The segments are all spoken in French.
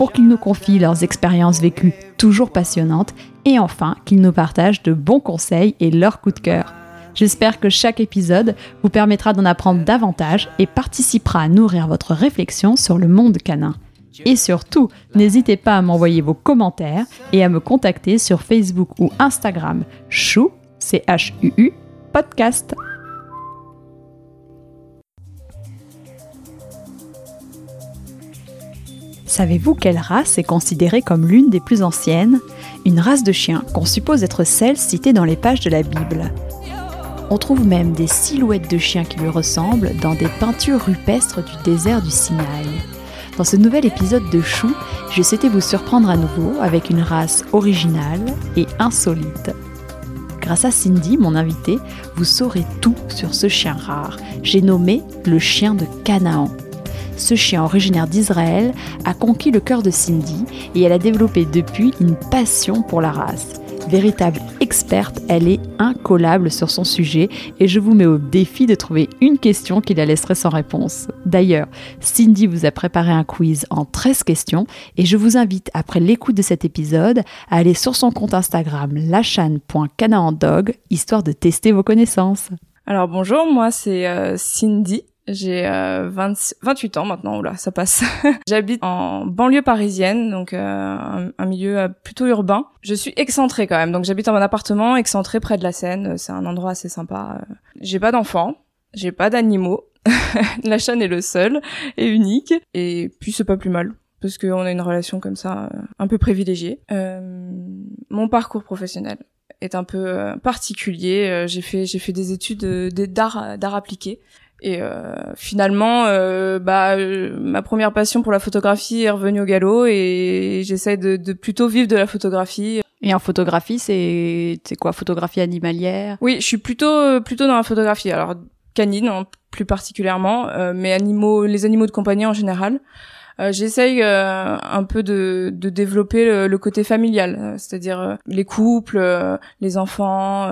pour qu'ils nous confient leurs expériences vécues toujours passionnantes et enfin qu'ils nous partagent de bons conseils et leurs coups de cœur. J'espère que chaque épisode vous permettra d'en apprendre davantage et participera à nourrir votre réflexion sur le monde canin. Et surtout, n'hésitez pas à m'envoyer vos commentaires et à me contacter sur Facebook ou Instagram chou, podcast. Savez-vous quelle race est considérée comme l'une des plus anciennes? Une race de chien qu'on suppose être celle citée dans les pages de la Bible. On trouve même des silhouettes de chiens qui lui ressemblent dans des peintures rupestres du désert du Sinaï. Dans ce nouvel épisode de Chou, je souhaitais vous surprendre à nouveau avec une race originale et insolite. Grâce à Cindy, mon invitée, vous saurez tout sur ce chien rare. J'ai nommé le chien de Canaan ce chien originaire d'Israël a conquis le cœur de Cindy et elle a développé depuis une passion pour la race. Véritable experte, elle est incollable sur son sujet et je vous mets au défi de trouver une question qui la laisserait sans réponse. D'ailleurs, Cindy vous a préparé un quiz en 13 questions et je vous invite, après l'écoute de cet épisode, à aller sur son compte Instagram lachan.canaandog histoire de tester vos connaissances. Alors bonjour, moi c'est euh, Cindy. J'ai euh, 28 ans maintenant, oula, ça passe. J'habite en banlieue parisienne, donc euh, un, milieu euh, plutôt urbain. Je suis excentrée quand même, donc j'habite en mon appartement excentré près de la Seine. C'est un endroit assez sympa. Euh. J'ai pas d'enfants, j'ai pas d'animaux. la chaîne est le seul et unique. Et puis c'est pas plus mal parce qu'on a une relation comme ça un peu privilégiée. mon parcours professionnel est un peu particulier. J'ai fait j'ai fait des études d'art d'art appliqué. Et euh, finalement, euh, bah, euh, ma première passion pour la photographie est revenue au galop et j'essaie de, de, plutôt vivre de la photographie. Et en photographie, c'est c'est quoi Photographie animalière? Oui, je suis plutôt plutôt dans la photographie. Alors canine, hein, plus particulièrement, euh, mais animaux, les animaux de compagnie en général. Euh, j'essaye euh, un peu de, de développer le, côté familial, euh, c'est-à-dire les couples, les enfants,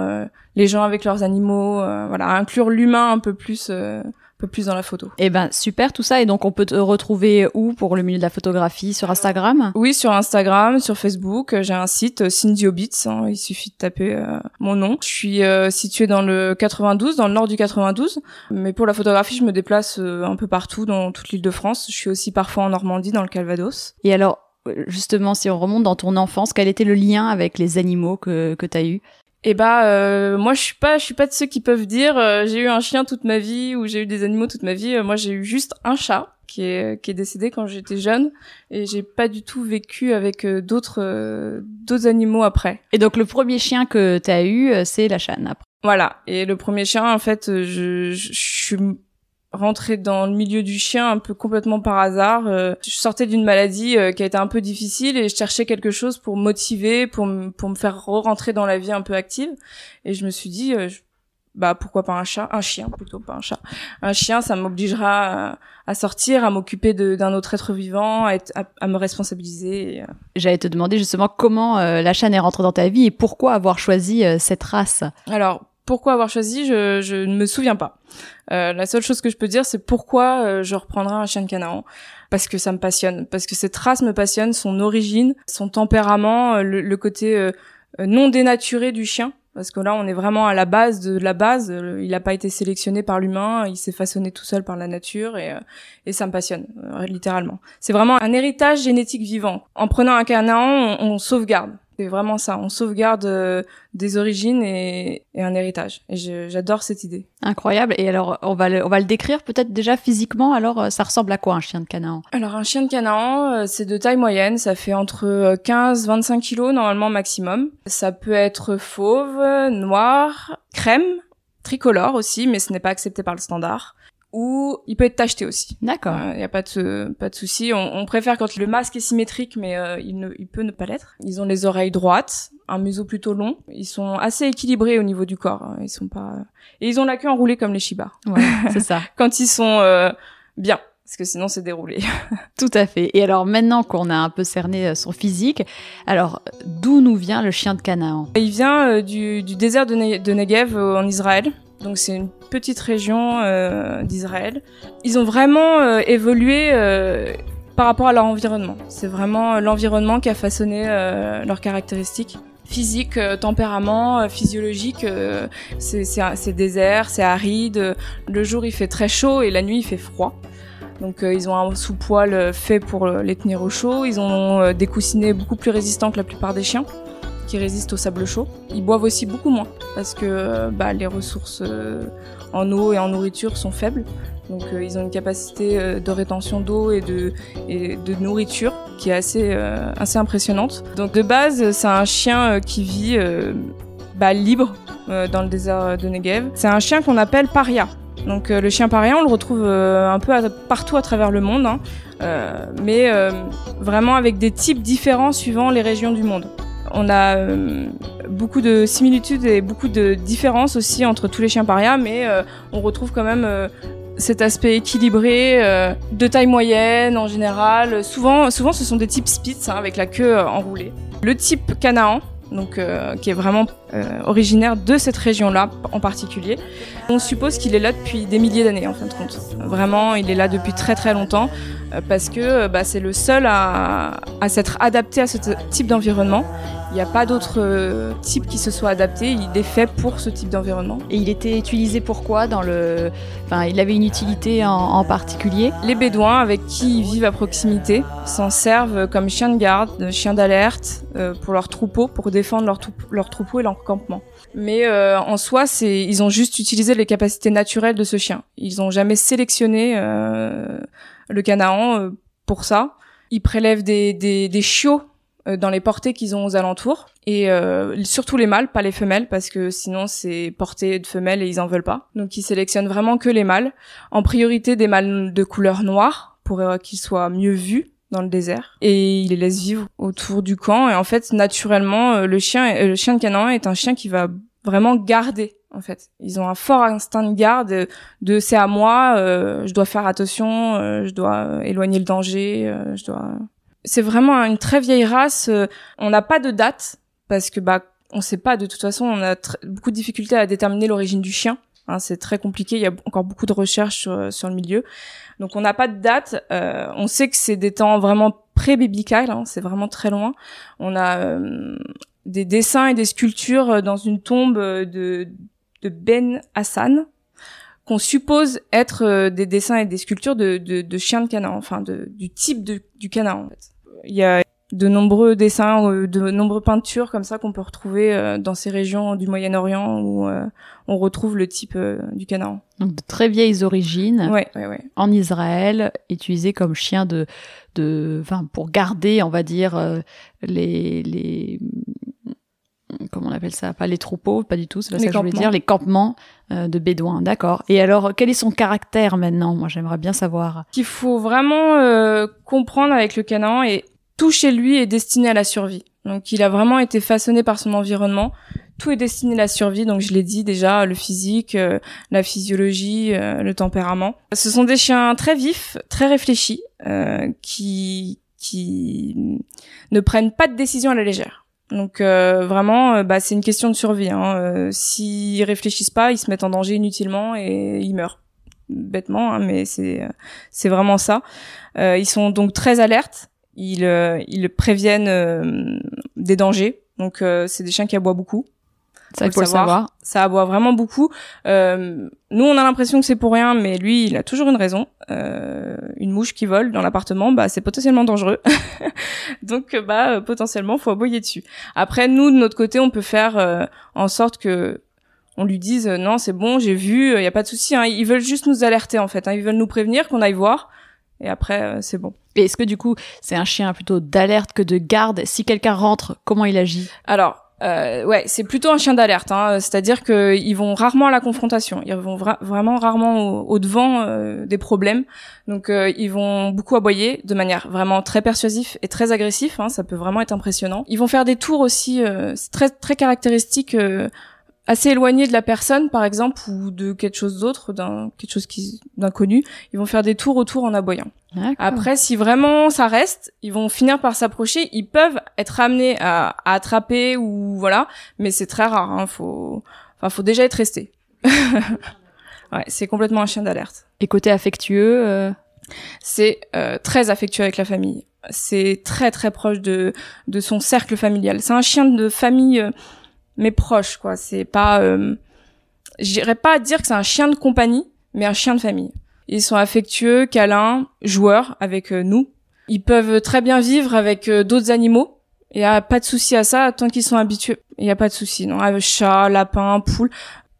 les gens avec leurs animaux, voilà, inclure l'humain un peu plus peu plus dans la photo. Eh ben super tout ça et donc on peut te retrouver où pour le milieu de la photographie? Sur Instagram? Oui sur Instagram, sur Facebook, j'ai un site Cindy Obits, hein, il suffit de taper euh, mon nom. Je suis euh, située dans le 92, dans le nord du 92, mais pour la photographie je me déplace euh, un peu partout dans toute l'île de France. Je suis aussi parfois en Normandie, dans le Calvados. Et alors justement, si on remonte dans ton enfance, quel était le lien avec les animaux que, que tu as eu? Et eh bah euh, moi je suis pas je suis pas de ceux qui peuvent dire euh, j'ai eu un chien toute ma vie ou j'ai eu des animaux toute ma vie. Euh, moi j'ai eu juste un chat qui est qui est décédé quand j'étais jeune et j'ai pas du tout vécu avec d'autres d'autres animaux après. Et donc le premier chien que tu as eu c'est la chaîne après. Voilà. Et le premier chien en fait je, je, je suis rentrer dans le milieu du chien un peu complètement par hasard. Euh, je sortais d'une maladie euh, qui a été un peu difficile et je cherchais quelque chose pour motiver, pour pour me faire re-rentrer dans la vie un peu active. Et je me suis dit, euh, bah pourquoi pas un chat, un chien plutôt, pas un chat. Un chien, ça m'obligera à, sortir, à m'occuper d'un autre être vivant, à, être, à, me responsabiliser. J'allais te demander justement comment la chaîne est rentrée dans ta vie et pourquoi avoir choisi cette race? Alors pourquoi avoir choisi, je, je ne me souviens pas. Euh, la seule chose que je peux dire, c'est pourquoi euh, je reprendrai un chien de Canaan. Parce que ça me passionne, parce que cette race me passionne, son origine, son tempérament, euh, le, côté non dénaturé du chien. Parce que là, on est vraiment à la base de la base. Il n'a pas été sélectionné par l'humain, il s'est façonné tout seul par la nature et, et ça me passionne, littéralement. C'est vraiment un héritage génétique vivant. En prenant un canaan, on sauvegarde. C'est vraiment ça. On sauvegarde euh, des origines et, et, un héritage. Et j'adore cette idée. Incroyable. Et alors, on va le, on va le décrire peut-être déjà physiquement. Alors, euh, ça ressemble à quoi un chien de Canaan? Alors, un chien de Canaan, euh, c'est de taille moyenne. Ça fait entre 15-25 kilos normalement maximum. Ça peut être fauve, noir, crème, tricolore aussi, mais ce n'est pas accepté par le standard ou il peut être tacheté aussi. D'accord. Il euh, y a pas de pas de souci. On, on, préfère quand le masque est symétrique, mais euh, il, ne, il peut ne pas l'être. Ils ont les oreilles droites, un museau plutôt long. Ils sont assez équilibrés au niveau du corps. Hein. Ils sont pas et ils ont la queue enroulée comme les Shiba. Ouais, c'est ça. Quand ils sont euh, bien parce que sinon c'est déroulé. Tout à fait. Et alors maintenant qu'on a un peu cerné euh, son physique, alors d'où nous vient le chien de Canaan? Il vient euh, du, du, désert de, de Negev en Israël. Donc c'est une petite région euh, d'Israël. Ils ont vraiment évolué par rapport à leur environnement. C'est vraiment l'environnement qui a façonné leurs caractéristiques physique, euh, tempérament, euh, physiologique. Euh, c'est désert, c'est aride. Le jour il fait très chaud et la nuit il fait froid. Donc ils ont un sous-poil fait pour les tenir au chaud. Ils ont des coussinets beaucoup plus résistants que la plupart des chiens qui résistent au sable chaud. Ils boivent aussi beaucoup moins parce que bah, les ressources en eau et en nourriture sont faibles. Donc euh, ils ont une capacité euh, de rétention d'eau et de, nourriture qui est assez, euh, assez impressionnante. Donc de base, c'est un chien qui vit bah, libre dans le désert de Negev. C'est un chien qu'on appelle paria. Donc le chien paria, on le retrouve un peu partout à travers le monde, hein, mais vraiment avec des types différents suivant les régions du monde. On a beaucoup de similitudes et beaucoup de différences aussi entre tous les chiens parias, mais on retrouve quand même cet aspect équilibré, euh, de taille moyenne en général. Souvent, ce sont des types Spitz hein, avec la queue euh, enroulée. Le type Canaan, euh, qui est vraiment originaire de cette région-là en particulier. On suppose qu'il est là depuis des milliers d'années en fin de compte. Vraiment, il est là depuis très très longtemps parce que bah, c'est le seul à, à s'être adapté à ce type d'environnement il n'y a pas d'autre euh, type qui se soit adapté. Il est fait pour ce type d'environnement. Et il était utilisé pourquoi dans le... Enfin, il avait une utilité en, particulier? Les Bédouins, avec qui ils vivent à proximité, s'en servent comme chiens de garde, chiens d'alerte euh, pour leurs troupeaux, pour défendre leurs leur troupeaux et leur campement. Mais euh, en soi, ils ont juste utilisé les capacités naturelles de ce chien. Ils n'ont jamais sélectionné le Canaan pour ça. Ils prélèvent des, des, des chiots euh, dans les portées qu'ils ont aux alentours et euh, surtout les mâles, pas les femelles parce que sinon c'est portées de femelles et ils en veulent pas. Donc ils sélectionnent vraiment que les mâles, en priorité des mâles de couleur noire pour euh, qu'ils soient mieux vus dans le désert et ils les laissent vivre autour du camp et en fait naturellement le chien le chien de Canaan est un chien qui va vraiment garder en fait. Ils ont un fort instinct de garde de c'est à moi, je dois faire attention, je dois éloigner le danger, je dois c'est vraiment une très vieille race. Euh, on n'a pas de date parce que bah on sait pas de toute façon. On a beaucoup de difficultés à déterminer l'origine du chien. Hein, c'est très compliqué. Il y a encore beaucoup de recherches sur, sur le milieu. Donc on n'a pas de date. Euh, on sait que c'est des temps vraiment pré-biblical. Hein, c'est vraiment très loin. On a euh, des dessins et des sculptures dans une tombe de, de Ben Hassan, qu'on suppose être des dessins et des sculptures de, de, de chiens de Canaan, enfin de, du type de, du Canaan en fait. Il y a de nombreux dessins, euh, de nombreuses peintures comme ça qu'on peut retrouver euh, dans ces régions du Moyen-Orient où euh, on retrouve le type du Canaan. Donc de très vieilles origines. Ouais, ouais, ouais. En Israël, utilisé comme chien de, de, enfin pour garder, on va dire les les comment on appelle ça? Pas les troupeaux, pas du tout, c'est pas ça que je voulais dire, les campements de bédouins, d'accord. Et alors, quel est son caractère maintenant? Moi, j'aimerais bien savoir. Qu'il faut vraiment euh, comprendre avec le Canaan et tout chez lui est destiné à la survie. Donc, il a vraiment été façonné par son environnement. Tout est destiné à la survie, donc je l'ai dit déjà, le physique, euh, la physiologie, euh, le tempérament. Ce sont des chiens très vifs, très réfléchis, qui qui ne prennent pas de décision à la légère. Donc euh, vraiment, euh, bah, c'est une question de survie. Hein. Euh, S'ils réfléchissent pas, ils se mettent en danger inutilement et ils meurent bêtement, hein, mais c'est c'est vraiment ça. ils sont donc très alertes. Ils ils préviennent des dangers. Donc c'est des chiens qui aboient beaucoup. Ça, il faut, le savoir. Ça aboie vraiment beaucoup. Euh, nous, on a l'impression que c'est pour rien, mais lui, il a toujours une raison. Euh, une mouche qui vole dans l'appartement, bah, c'est potentiellement dangereux. Donc, bah, potentiellement, faut aboyer dessus. Après, nous, de notre côté, on peut faire euh, en sorte que on lui dise non, c'est bon, j'ai vu, il y a pas de souci. Hein. Ils veulent juste nous alerter, en fait. Hein. Ils veulent nous prévenir qu'on aille voir. Et après, c'est bon. Et est-ce que du coup, c'est un chien plutôt d'alerte que de garde? Si quelqu'un rentre, comment il agit? Alors, euh, ouais, c'est plutôt un chien d'alerte. Hein. C'est-à-dire qu'ils vont rarement à la confrontation. Ils vont vraiment rarement au, devant euh, des problèmes. Donc, euh, ils vont beaucoup aboyer de manière vraiment très persuasive et très agressive. Hein. Ça peut vraiment être impressionnant. Ils vont faire des tours aussi. c'est très très caractéristique assez éloignés de la personne, par exemple, ou de quelque chose d'autre, d'un quelque chose qui d'inconnu, ils vont faire des tours autour en aboyant. Après, si vraiment ça reste, ils vont finir par s'approcher. Ils peuvent être amenés à, à attraper ou voilà, mais c'est très rare. Hein, faut, enfin, faut déjà être resté. ouais, c'est complètement un chien d'alerte. Et côté affectueux. Euh... C'est euh, très affectueux avec la famille. C'est très très proche de de son cercle familial. C'est un chien de famille. Euh, mais proche, quoi. C'est pas, euh, j'irais pas dire que c'est un chien de compagnie, mais un chien de famille. Ils sont affectueux, câlins, joueurs avec euh, nous. Ils peuvent très bien vivre avec euh, d'autres animaux. Il y a pas de souci à ça tant qu'ils sont habitués. Il y a pas de souci, non. Chat, lapin, poule,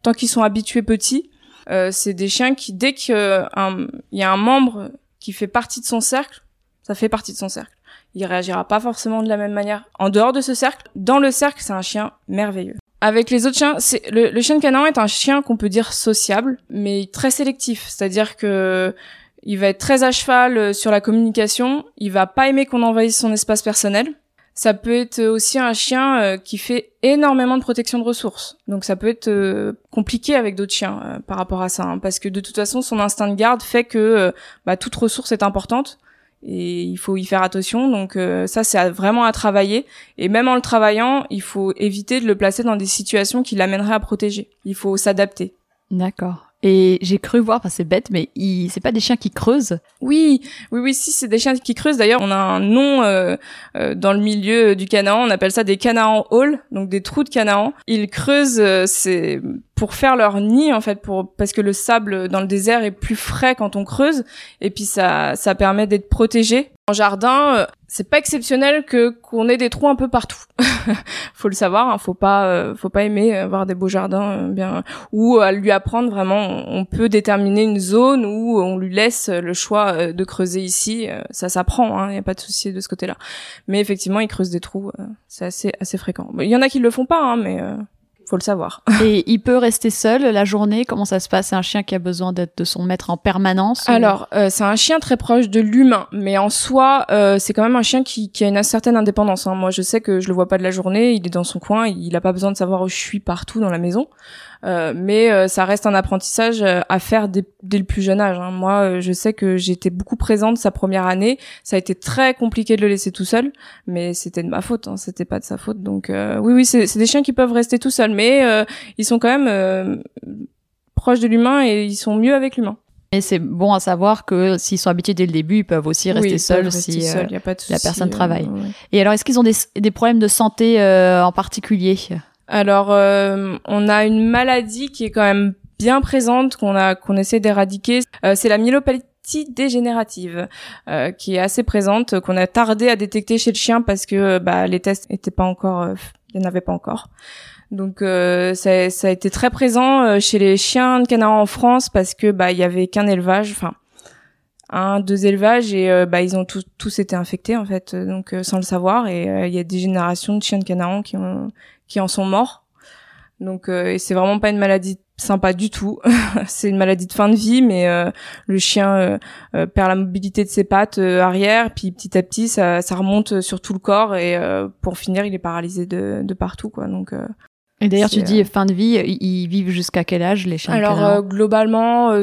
tant qu'ils sont habitués petits, euh, c'est des chiens qui dès qu'il y a un membre qui fait partie de son cercle, ça fait partie de son cercle il réagira pas forcément de la même manière en dehors de ce cercle. Dans le cercle, c'est un chien merveilleux. Avec les autres chiens, c'est le, chien de canin est un chien qu'on peut dire sociable, mais très sélectif. C'est-à-dire que il va être très à cheval euh, sur la communication. Il va pas aimer qu'on envahisse son espace personnel. Ça peut être aussi un chien euh, qui fait énormément de protection de ressources. Donc ça peut être euh, compliqué avec d'autres chiens par rapport à ça, hein, parce que de toute façon son instinct de garde fait que bah, toute ressource est importante et il faut y faire attention. Donc euh, ça, c'est vraiment à travailler. Et même en le travaillant, il faut éviter de le placer dans des situations qui l'amèneraient à protéger. Il faut s'adapter. D'accord. Et j'ai cru voir, enfin c'est bête, mais c'est pas des chiens qui creusent? Oui, oui, oui, si c'est des chiens qui creusent. D'ailleurs, on a un nom euh, euh, dans le milieu du Canaan. On appelle ça des Canaan Hall, donc des trous de Canaan. Ils creusent, c'est pour faire leur nid en fait, pour parce que le sable dans le désert est plus frais quand on creuse, et puis ça ça permet d'être protégé. En jardin, euh, c'est pas exceptionnel que qu'on ait des trous un peu partout. faut le savoir, hein, faut pas euh, faut pas aimer avoir des beaux jardins euh, bien ou à lui apprendre vraiment on peut déterminer une zone où on lui laisse le choix de creuser ici, ça s'apprend hein, il y a pas de souci de ce côté-là. Mais effectivement, il creuse des trous, c'est assez assez fréquent. Il y en a qui le font pas hein, mais faut le savoir. Et il peut rester seul la journée? Comment ça se passe? C'est un chien qui a besoin d'être de son maître en permanence Alors, euh, c'est un chien très proche de l'humain, mais en soi, euh, c'est quand même un chien qui, qui a une certaine indépendance. Hein. Moi, je sais que je le vois pas de la journée, il est dans son coin, il a pas besoin de savoir où je suis partout dans la maison. Euh, mais euh, ça reste un apprentissage euh, à faire dès, le plus jeune âge. Hein. Moi, je sais que j'étais beaucoup présente sa première année. Ça a été très compliqué de le laisser tout seul, mais c'était de ma faute. Hein. C'était pas de sa faute. Donc oui, oui, c'est des chiens qui peuvent rester tout seuls, mais ils sont quand même proches de l'humain et ils sont mieux avec l'humain. Et c'est bon à savoir que s'ils sont habitués dès le début, ils peuvent aussi rester seuls si la personne travaille. Et alors, est-ce qu'ils ont des, des, problèmes de santé en particulier? Alors, euh, on a une maladie qui est quand même bien présente, qu'on a qu'on essaie d'éradiquer. Euh, c'est la myélopathie dégénérative euh, qui est assez présente, qu'on a tardé à détecter chez le chien parce que bah, les tests étaient pas encore, il n'y en avait pas encore. Donc ça, ça, a été très présent chez les chiens de Canara en France parce que bah il y avait qu'un élevage, enfin un deux élevages et bah ils ont tous tous été infectés en fait donc sans le savoir et il y a des générations de chiens de Canaan qui ont qui en sont morts. Donc euh, c'est vraiment pas une maladie sympa du tout. c'est une maladie de fin de vie, mais euh, le chien euh, euh, perd la mobilité de ses pattes arrière, puis petit à petit ça, ça, remonte sur tout le corps et pour finir il est paralysé de, de partout quoi. Donc et d'ailleurs, tu dis fin de vie, ils vivent jusqu'à quel âge les chiens Alors globalement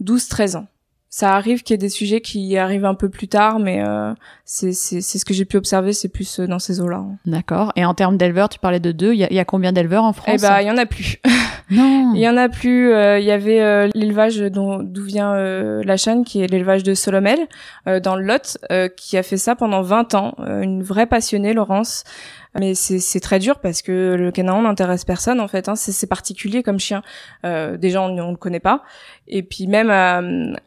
12-13 ans ça arrive qu'il y ait des sujets qui arrivent un peu plus tard, mais euh, c'est ce que j'ai pu observer, c'est plus euh, dans ces eaux-là. Hein. D'accord. Et en termes d'éleveurs, tu parlais de deux. Il y a, y a, combien d'éleveurs en France Eh ben, il y en a plus. Non. Il y en a plus. Euh, il y avait euh, l'élevage d'où vient la chaîne, qui est l'élevage de Solomel, dans le Lot, qui a fait ça pendant 20 ans. une vraie passionnée, Laurence. Mais c'est très dur parce que le Canaan n'intéresse personne en fait. Hein. C'est particulier comme chien. Euh, déjà on, on le connaît pas. Et puis même à,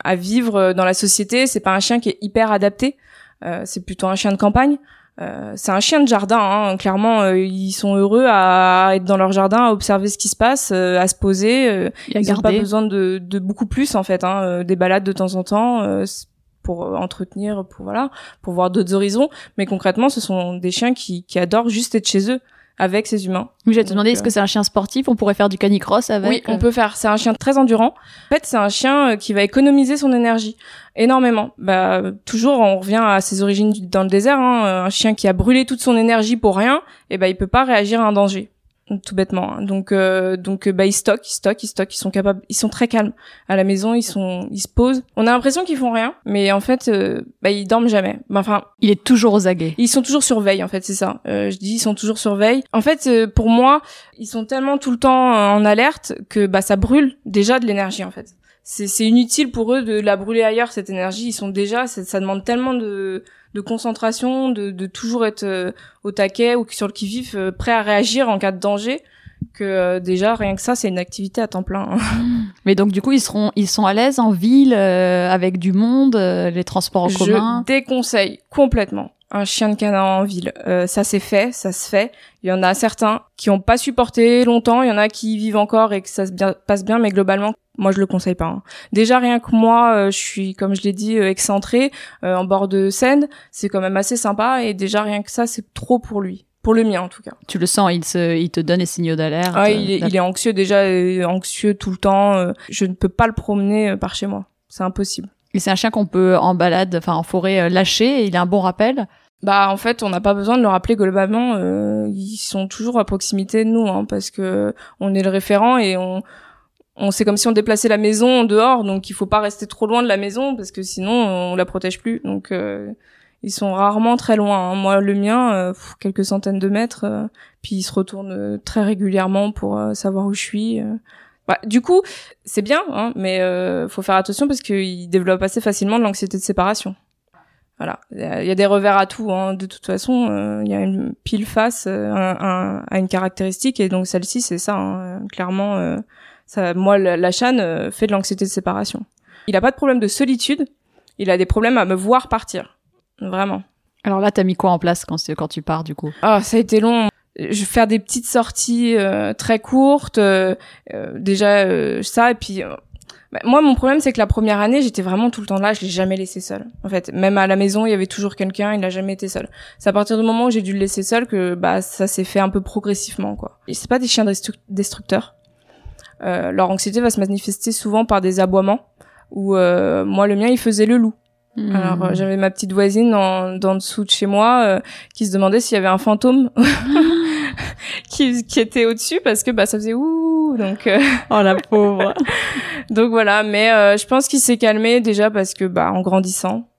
à vivre dans la société, c'est pas un chien qui est hyper adapté. Euh, c'est plutôt un chien de campagne. Euh, c'est un chien de jardin, hein. clairement. Euh, ils sont heureux à être dans leur jardin, à observer ce qui se passe, euh, à se poser. Euh, ils n'ont pas besoin de, de, beaucoup plus en fait. Hein. des balades de temps en temps pour euh, entretenir, pour voilà, pour voir d'autres horizons. Mais concrètement, ce sont des chiens qui, qui adorent juste être chez eux. Avec ses humains. Oui, j'allais te demander, Donc, est-ce que c'est un chien sportif? On pourrait faire du canicross avec Oui, on euh, peut faire. C'est un chien très endurant. En fait, c'est un chien euh, qui va économiser son énergie énormément. Bah, toujours, on revient à ses origines dans le désert. hein. Un chien qui a brûlé toute son énergie pour rien, et ben il peut pas réagir à un danger, tout bêtement. hein. Donc, euh, donc, euh, bah, ils stockent, ils stockent, ils stockent. Ils sont capables, ils sont très calmes à la maison. Ils sont, ils se posent. On a l'impression qu'ils font rien, mais en fait, euh, bah, ils dorment jamais. Bah, Enfin, Il est toujours aux aguets. ils sont toujours sur veille, en fait, c'est ça. Euh, je dis, ils sont toujours sur veille. En fait, euh, pour moi, ils sont tellement tout le temps en alerte que bah ça brûle déjà de l'énergie, en fait. C'est c'est inutile pour eux de la brûler ailleurs cette énergie. Ils sont déjà, ça, ça demande tellement de de concentration, de, de toujours être euh, au taquet ou sur le qui vif, euh, prêt à réagir en cas de danger, que euh, déjà rien que ça, c'est une activité à temps plein. hein. Mais donc du coup, ils seront, ils sont à l'aise en ville euh, avec du monde, euh, les transports en commun? Je déconseille complètement un chien de canin en ville. Euh, ça s'est fait, ça se fait. Il y en a certains qui ont pas supporté longtemps, il y en a qui vivent encore et que ça se bien- passe bien, mais globalement, moi je le conseille pas. hein. Déjà rien que moi, euh, je suis, comme je l'ai dit, euh, excentré euh, en bord de Seine, c'est quand même assez sympa et déjà rien que ça, c'est trop pour lui. Pour le mien en tout cas. Tu le sens, il se, il te donne les signaux d'alerte. Ah, euh, il, est, il est anxieux déjà, anxieux tout le temps. je ne peux pas le promener par chez moi. C'est impossible. Et c'est un chien qu'on peut en balade, enfin en forêt lâcher. Et il a un bon rappel? Bah en fait, on n'a pas besoin de le rappeler globalement. euh, ils sont toujours à proximité de nous, hein, parce que on est le référent et on, on c'est comme si on déplaçait la maison dehors, donc il faut pas rester trop loin de la maison parce que sinon on la protège plus. Donc euh, ils sont rarement très loin. hein. Moi, le mien, euh, quelques centaines de mètres, euh, puis il se retourne euh, très régulièrement pour euh, savoir où je suis. Bah, du coup, c'est bien, hein, mais faut faire attention parce qu'il développe assez facilement de l'anxiété de séparation. Voilà, il y a- des revers à tout. Hein. De toute façon, euh, il y a une pile face euh, à une caractéristique et donc celle-ci, c'est ça. hein. Clairement, euh, ça, moi, la, euh, fait de l'anxiété de séparation. Il a pas de problème de solitude. Il a des problèmes à me voir partir. Vraiment. Alors là, t'as mis quoi en place quand, quand tu pars du coup? Ah, ça a été long. Je vais faire des petites sorties euh, très courtes. euh, déjà euh, ça et puis bah, moi mon problème c'est que la première année j'étais vraiment tout le temps là. Je l'ai jamais laissé seul. En fait, même à la maison il y avait toujours quelqu'un. Il n'a jamais été seul. C'est à partir du moment où j'ai dû le laisser seul que bah ça s'est fait un peu progressivement quoi. Et c'est pas des chiens destru- destructeurs. Euh, leur anxiété va se manifester souvent par des aboiements. Ou euh, moi le mien il faisait le loup. Alors euh, j'avais ma petite voisine en, dans dessous de chez moi euh, qui se demandait s'il y avait un fantôme qui, qui était au-dessus parce que bah ça faisait ouh donc euh, oh la pauvre. donc voilà mais euh, je pense qu'il s'est calmé déjà parce que bah en grandissant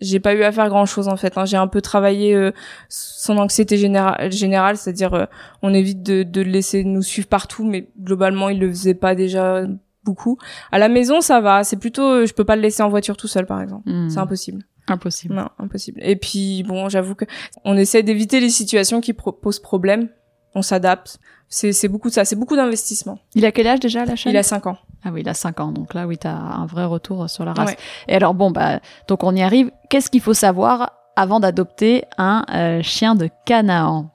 j'ai pas eu à faire grand chose en fait hein. j'ai un peu travaillé euh, son anxiété générale générale c'est-à-dire euh, on évite de, de le laisser nous suivre partout mais globalement il le faisait pas déjà beaucoup à la maison ça va c'est plutôt euh, je peux pas le laisser en voiture tout seul par exemple Hmm. c'est impossible Impossible. non, impossible. Et puis bon, j'avoue que on essaie d'éviter les situations qui pro- posent problème. On s'adapte. C'est c'est beaucoup de ça. C'est beaucoup d'investissement. Il a quel âge déjà la chaîne? Il a 5 ans. Ah oui, il a 5 ans. Donc là, oui, t'as un vrai retour sur la race. Ouais. Et alors bon, bah donc on y arrive. Qu'est-ce qu'il faut savoir avant d'adopter un euh, chien de Canaan?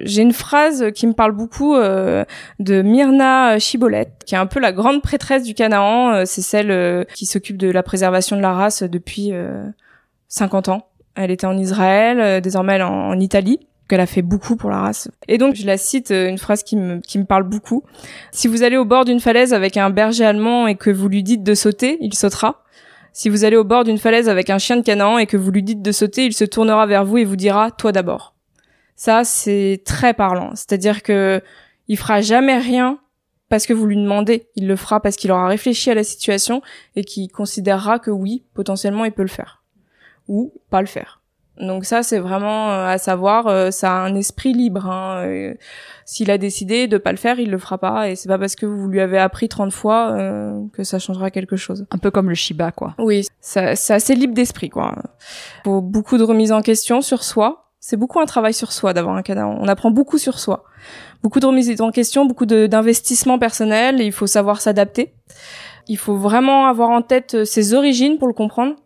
J'ai une phrase qui me parle beaucoup euh, de Myrna Chibolette, qui est un peu la grande prêtresse du Canaan. Euh, C'est celle euh, qui s'occupe de la préservation de la race depuis euh, 50 ans. Elle était en Israël, désormais elle en Italie. Qu'elle a fait beaucoup pour la race. Et donc, je la cite, euh, une phrase qui me, qui me parle beaucoup. Si vous allez au bord d'une falaise avec un berger allemand et que vous lui dites de sauter, il sautera. Si vous allez au bord d'une falaise avec un chien de Canaan et que vous lui dites de sauter, il se tournera vers vous et vous dira, toi d'abord. Ça, c'est très parlant. C'est-à-dire que il fera jamais rien parce que vous lui demandez. Il le fera parce qu'il aura réfléchi à la situation et qu'il considérera que oui, potentiellement, il peut le faire. Ou pas le faire. Donc ça, c'est vraiment euh, à savoir, euh, ça a un esprit libre. Hein. Euh, S'il a décidé de pas le faire, il le fera pas. Et c'est pas parce que vous lui avez appris 30 fois euh, que ça changera quelque chose. Un peu comme le Shiba, quoi. Oui, c'est assez libre d'esprit, quoi. Faut beaucoup de remise en question sur soi. C'est beaucoup un travail sur soi d'avoir un canard. On apprend beaucoup sur soi. Beaucoup de remise en question, beaucoup d'investissement personnel. et il faut savoir s'adapter. Il faut vraiment avoir en tête ses origines pour le comprendre,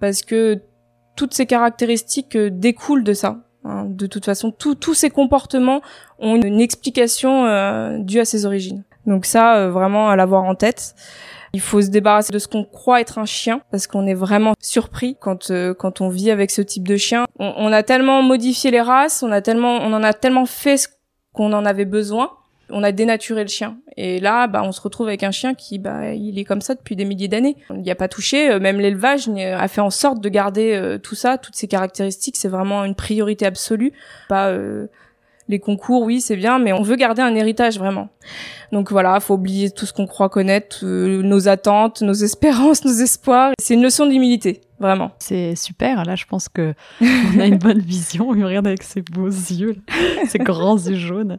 parce que toutes ces caractéristiques euh, découlent de ça. hein. De toute façon, tous ces comportements ont une explication euh, due à ses origines. Donc ça, euh, vraiment à l'avoir en tête. Il faut se débarrasser de ce qu'on croit être un chien parce qu'on est vraiment surpris quand euh, quand on vit avec ce type de chien. On, on a tellement modifié les races, on a tellement on en a tellement fait ce qu'on en avait besoin, on a dénaturé le chien. Et là, bah, on se retrouve avec un chien qui, bah, il est comme ça depuis des milliers d'années. On n'y a pas touché. Euh, même l'élevage a fait en sorte de garder euh, tout ça, toutes ces caractéristiques. C'est vraiment une priorité absolue. Pas euh, les concours, oui, c'est bien, mais on veut garder un héritage vraiment. Donc voilà, faut oublier tout ce qu'on croit connaître, nos attentes, nos espérances, nos espoirs. C'est une leçon d'humilité. Vraiment. C'est super. Là, je pense que on a une bonne vision. Il regarde avec ses beaux yeux, ses grands yeux jaunes.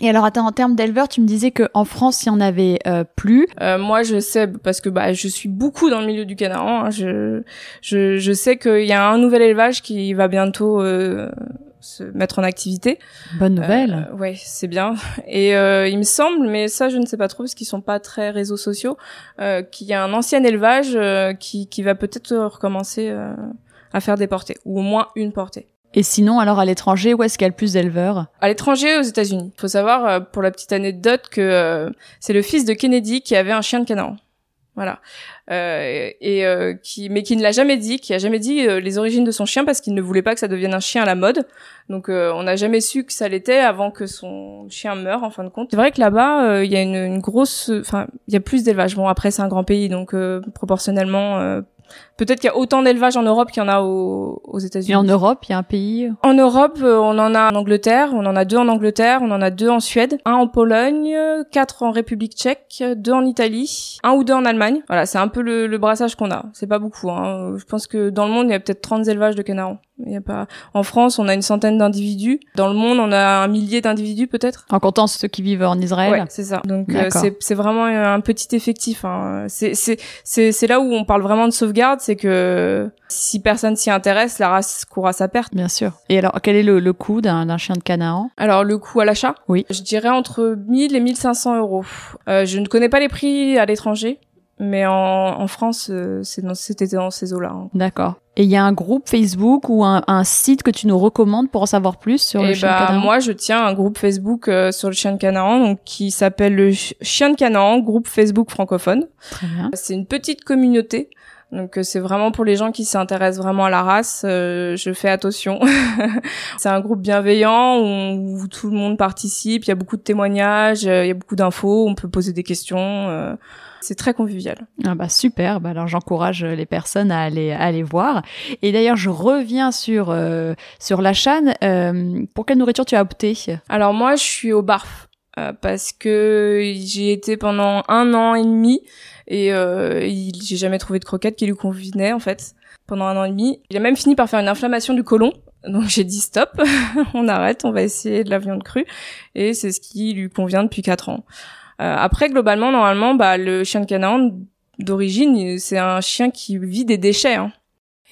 Et alors, attends, en termes d'éleveurs, tu me disais qu'en France, il y en avait euh, plus. Euh, moi, je sais parce que bah, je suis beaucoup dans le milieu du Canaan. Hein. Je, je, je sais qu'il y a un nouvel élevage qui va bientôt euh, se mettre en activité. Bonne nouvelle. Euh, ouais, c'est bien. Et euh, il me semble, mais ça je ne sais pas trop parce qu'ils sont pas très réseaux sociaux, euh, qu'il y a un ancien élevage euh, qui, qui va peut-être recommencer euh, à faire des portées, ou au moins une portée. Et sinon, alors à l'étranger, où est-ce qu'il y a le plus d'éleveurs? À l'étranger, aux États-Unis. Il faut savoir, pour la petite anecdote, que c'est le fils de Kennedy qui avait un chien de Canaan. Voilà. Euh, et euh, qui, mais qui ne l'a jamais dit, qui a jamais dit euh, les origines de son chien parce qu'il ne voulait pas que ça devienne un chien à la mode. Donc on n'a jamais su que ça l'était avant que son chien meure en fin de compte. C'est vrai que là-bas il y a une, une grosse, enfin il y a plus d'élevage. Bon après c'est un grand pays donc proportionnellement Peut-être qu'il y a autant d'élevage en Europe qu'il y en a aux, aux États-Unis. Et en Europe, il y a un pays En Europe, euh, on en a en Angleterre, on en a deux en Angleterre, on en a deux en Suède, un en Pologne, quatre en République tchèque, deux en Italie, un ou deux en Allemagne. Voilà, c'est un peu le, le brassage qu'on a. C'est pas beaucoup. Hein. Je pense que dans le monde, il y a peut-être 30 élevages de canards. Il y a pas. En France, on a une centaine d'individus. Dans le monde, on a un millier d'individus peut-être. En comptant ceux qui vivent en Israël. Ouais, c'est ça. Donc euh, c'est vraiment un petit effectif. Hein. C'est là où on parle vraiment de sauvegarde, c'est que si personne s'y intéresse, la race court à sa perte. Bien sûr. Et alors, quel est le, le coût d'un chien de Canaan? Alors le coût à l'achat? Oui. Je dirais entre 1000 et 1500 euros. Euh, je ne connais pas les prix à l'étranger. Mais en, en France, euh, c'était dans, dans ces eaux-là. Hein. D'accord. Et il y a un groupe Facebook ou un, un, site que tu nous recommandes pour en savoir plus sur le et chien bah, de Canaan? Moi, je tiens un groupe Facebook euh, sur le chien de Canaan, donc qui s'appelle le Chien de Canaan, groupe Facebook francophone. Très bien. C'est une petite communauté. Donc euh, c'est vraiment pour les gens qui s'intéressent vraiment à la race. Euh, je fais attention. c'est un groupe bienveillant où, où, tout le monde participe. Il y a beaucoup de témoignages, il y a beaucoup d'infos. On peut poser des questions. C'est très convivial. Ah bah super. Bah alors j'encourage les personnes à aller à aller voir. Et d'ailleurs je reviens sur euh, sur la chaîne. Euh, pour quelle nourriture tu as opté? Alors moi je suis au barf euh, parce que j'ai été pendant un an et demi et euh, j'ai jamais trouvé de croquettes qui lui convenaient en fait pendant un an et demi. Il a même fini par faire une inflammation du côlon. Donc j'ai dit stop, on arrête, on va essayer de la viande crue et c'est ce qui lui convient depuis quatre ans. Euh, après, globalement, normalement, bah, le chien de Canaan, d'origine, c'est un chien qui vit des déchets. Hein.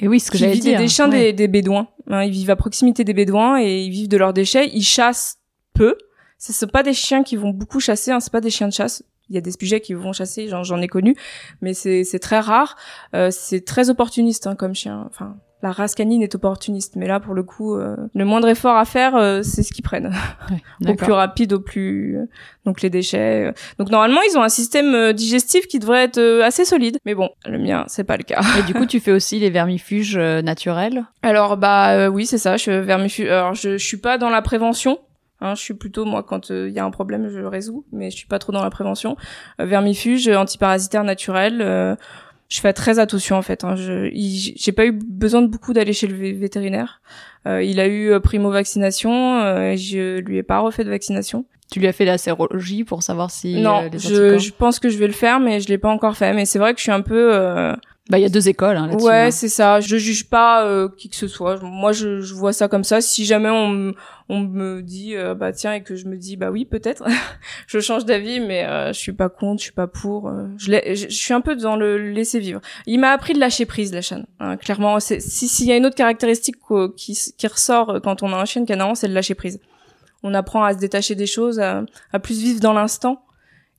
Et oui, ce que j'avais dit. des ouais. des, des, bédouins. Hein, ils vivent à proximité des bédouins et ils vivent de leurs déchets. Ils chassent peu. Ce sont pas des chiens qui vont beaucoup chasser. Hein, c'est pas des chiens de chasse. Il y a des sujets qui vont chasser, j'en ai connu, mais c'est très rare. Euh, c'est très opportuniste hein, comme chien. Enfin, la race canine est opportuniste, mais là pour le coup, euh, le moindre effort à faire, euh, c'est ce qu'ils prennent. Ouais, au plus rapide, au plus donc les déchets. Donc normalement ils ont un système euh, digestif qui devrait être euh, assez solide, mais bon, le mien c'est pas le cas. Et du coup tu fais aussi les vermifuges euh, naturels? Alors bah oui c'est ça, je vermifuge. Alors je, je suis pas dans la prévention. Hein, je suis plutôt moi quand il y a un problème je le résous, mais je suis pas trop dans la prévention. vermifuge, antiparasitaire naturel je fais très attention en fait. Hein. Je j'ai pas eu besoin de beaucoup d'aller chez le vétérinaire. Euh, il a eu euh, primo vaccination, euh, je lui ai pas refait de vaccination. Tu lui as fait la sérologie pour savoir si non, euh, les je, je pense que je vais le faire, mais je l'ai pas encore fait. Mais c'est vrai que je suis un peu euh, bah, il y a deux écoles hein, là-dessus. Ouais, hein. c'est ça. Je juge pas euh, qui que ce soit. Moi, je, je, vois ça comme ça. Si jamais on, on me dit, euh, bah tiens, et que je me dis, bah oui, peut-être, je change d'avis, mais euh, je suis pas contre, je suis pas pour. euh, je, je, suis un peu dans le laisser vivre. Il m'a appris de lâcher prise, la chaîne. Hein, clairement, si s'il y a une autre caractéristique qui, qui ressort euh, quand on a un chien de Canaan, c'est le lâcher prise. On apprend à se détacher des choses, à, à plus vivre dans l'instant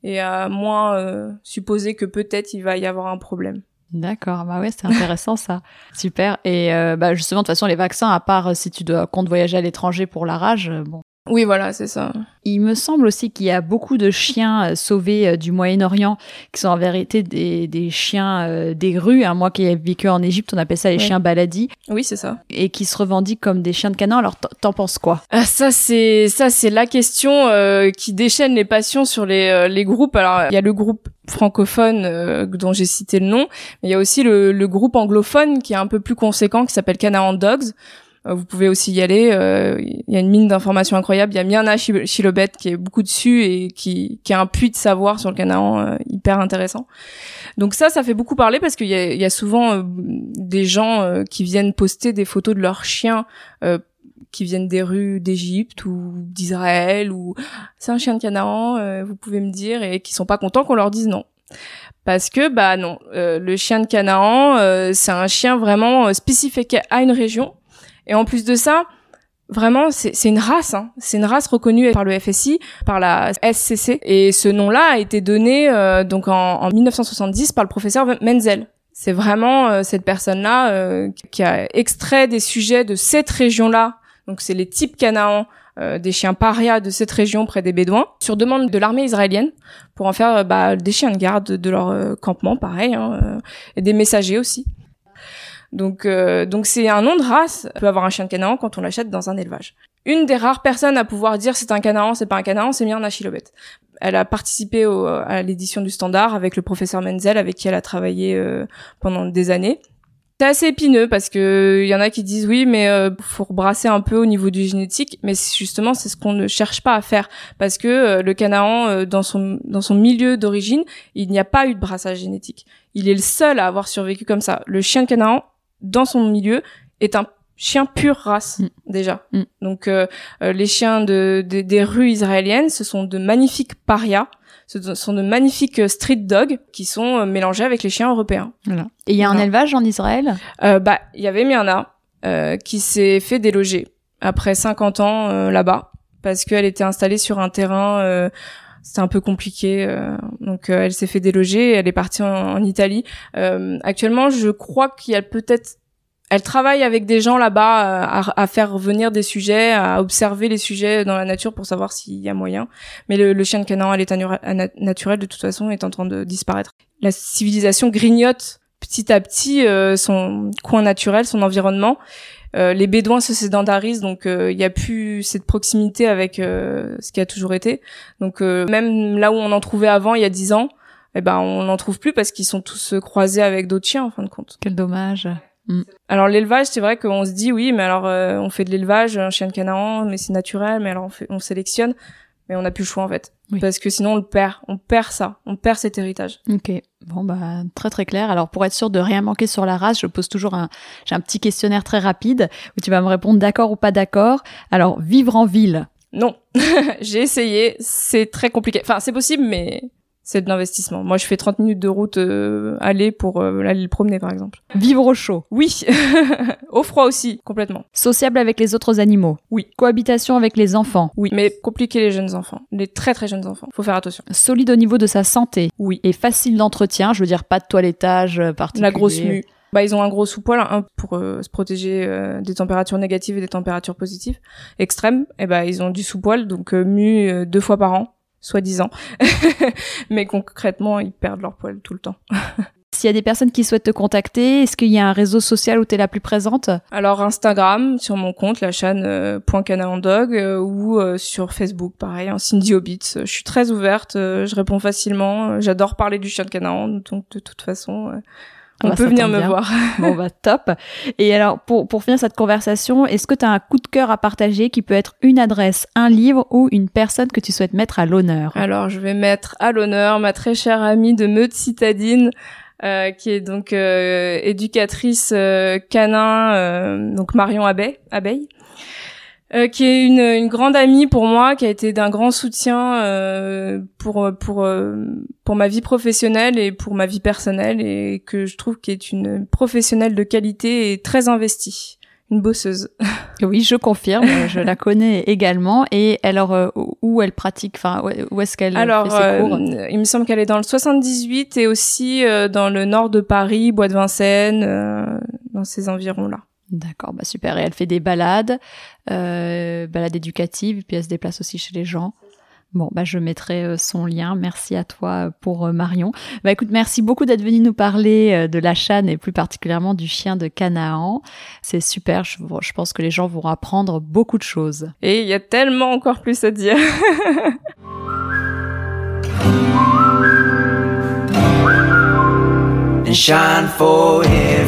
et à moins euh, supposer que peut-être il va y avoir un problème. D'accord, bah ouais, c'est intéressant ça. Super. Et euh, bah justement, de toute façon, les vaccins, à part euh, si tu dois compte voyager à l'étranger pour la rage, euh, bon. Oui, voilà, c'est ça. Il me semble aussi qu'il y a beaucoup de chiens euh, sauvés euh, du Moyen-Orient qui sont en vérité des, des chiens euh, des rues. Hein. Moi qui ai vécu en Égypte, on appelle ça les chiens baladis Oui, c'est ça. et qui se revendiquent comme des chiens de canin. Alors t'en penses quoi? Ah, ça c'est ça c'est la question euh, qui déchaîne les passions sur les euh, les groupes. Alors il y a le groupe francophone euh, dont j'ai cité le nom, mais il y a aussi le, le groupe anglophone qui est un peu plus conséquent qui s'appelle Canaan Dogs. Euh, Vous pouvez aussi y aller. euh, Il y a une mine d'informations incroyable. Il y a Chil- Chilobet qui est beaucoup dessus et qui, qui a un puits de savoir sur le Canaan euh, hyper intéressant. Donc ça, ça fait beaucoup parler parce qu'il y a, y a souvent des gens qui viennent poster des photos de leurs chiens qui viennent des rues d'Égypte ou d'Israël ou c'est un chien de Canaan, euh, vous pouvez me dire et qui sont pas contents qu'on leur dise non. Parce que bah non, euh, le chien de Canaan, euh, c'est un chien vraiment spécifique à une région et en plus de ça, vraiment c'est une race, hein. c'est une race reconnue par le FSI, par la SCC et ce nom-là a été donné euh, donc en, en 1970 par le professeur Menzel. C'est vraiment euh, cette personne-là euh, qui a extrait des sujets de cette région-là donc c'est les types Canaan euh, des chiens parias de cette région près des Bédouins, sur demande de l'armée israélienne, pour en faire euh, bah, des chiens de garde de leur euh, campement, pareil, hein, et des messagers aussi. Donc euh, donc c'est un nom de race. On peut avoir un chien de Canaan quand on l'achète dans un élevage. Une des rares personnes à pouvoir dire c'est un Canaan, c'est pas un Canaan, c'est Myrna Chilobet. Elle a participé au- à l'édition du Standard avec le professeur Menzel, avec qui elle a travaillé euh, pendant des années. C'est assez épineux parce que il y en a qui disent oui, mais euh, faut brasser un peu au niveau du génétique, mais justement c'est ce qu'on ne cherche pas à faire parce que euh, le Canaan euh, dans son dans son milieu d'origine, il n'y a pas eu de brassage génétique. Il est le seul à avoir survécu comme ça. Le chien de Canaan dans son milieu est un chien pure race Mm. déjà. Mm. Donc euh, euh, les chiens de, de- des rues israéliennes, ce sont de magnifiques parias, ce sont de magnifiques euh, street dogs qui sont euh, mélangés avec les chiens européens. Voilà. Et il y a un élevage en Israël? Euh, bah, il y avait Myrna euh, qui s'est fait déloger après 50 ans euh, là-bas parce qu'elle était installée sur un terrain. Euh, c'était un peu compliqué, euh, donc euh, elle s'est fait déloger. Elle est partie en, en Italie. Euh, actuellement, je crois qu'il y a peut-être. Elle travaille avec des gens là-bas euh, à, faire revenir des sujets, à observer les sujets dans la nature pour savoir s'il y a moyen. Mais le, chien de Canaan à l'état naturel, de toute façon, est en train de disparaître. La civilisation grignote petit à petit euh, son coin naturel, son environnement. Euh, les Bédouins se sédentarisent, donc euh, il n'y a plus cette proximité avec euh, ce qui a toujours été. Donc euh, même là où on en trouvait avant, il y a dix ans, eh ben on n'en trouve plus parce qu'ils sont tous euh, croisés avec d'autres chiens en fin de compte. Quel dommage. Alors l'élevage, c'est vrai qu'on se dit oui, mais alors euh, on fait de l'élevage, un chien de Canaan, mais c'est naturel, mais alors on, fait, on sélectionne, mais on n'a plus le choix en fait, Oui. parce que sinon on le perd, on perd ça, on perd cet héritage. Ok, bon bah très très clair. Alors pour être sûr de rien manquer sur la race, je pose toujours un, j'ai un petit questionnaire très rapide où tu vas me répondre d'accord ou pas d'accord. Alors vivre en ville, Non, j'ai essayé, c'est très compliqué. Enfin, c'est possible, mais c'est de l'investissement. Moi, je fais 30 minutes de route euh, aller pour euh, aller le promener, par exemple. vivre au chaud, Oui, au froid aussi, complètement. sociable avec les autres animaux, Oui. cohabitation avec les enfants, Oui, mais compliqué les jeunes enfants, les très très jeunes enfants. Faut faire attention. solide au niveau de sa santé Oui. et facile d'entretien. Je veux dire pas de toilettage euh, particulier. La grosse mue. Bah, ils ont un gros sous-poil un pour euh, se protéger euh, des températures négatives et des températures positives extrêmes. Et ben ils ont du sous-poil, donc euh, mue euh, deux fois par an, soi-disant. mais concrètement, ils perdent leur poil tout le temps. S'il y a des personnes qui souhaitent te contacter, est-ce qu'il y a un réseau social où tu es la plus présente? Alors Instagram sur mon compte la chaîne euh, point Canaandog, euh, ou euh, sur Facebook pareil en Cindy Hobbits. Je suis très ouverte, euh, je réponds facilement. euh, J'adore parler du chien de Canaan, donc de toute façon euh, on bah, peut venir me bien. voir. Bon bah top. Et alors pour, pour finir cette conversation, est-ce que tu as un coup de cœur à partager qui peut être une adresse, un livre ou une personne que tu souhaites mettre à l'honneur? Alors je vais mettre à l'honneur ma très chère amie de Meute citadine. euh, qui est donc euh, éducatrice euh, canin, euh, donc Marion Abeille, Abeille euh, qui est une, une grande amie pour moi, qui a été d'un grand soutien euh, pour pour euh, pour ma vie professionnelle et pour ma vie personnelle et que je trouve qu'elle est une professionnelle de qualité et très investie, une bosseuse. Oui, je confirme, je la connais également. Et alors, euh, où elle pratique, enfin, où- est-ce qu'elle Alors, fait ses euh, cours? il me semble qu'elle est dans le 78 et aussi euh, dans le nord de Paris, Bois de Vincennes, euh, dans ces environs-là. D'accord, bah super. Et elle fait des balades, euh, balades éducatives, puis elle se déplace aussi chez les gens. Bon, bah je mettrai euh, son lien. Merci à toi euh, pour Marion. Bah écoute, merci beaucoup d'être venu nous parler de la chaîne et plus particulièrement du chien de Canaan. C'est super. Je, je pense que les gens vont apprendre beaucoup de choses. Et il y a tellement encore plus à dire.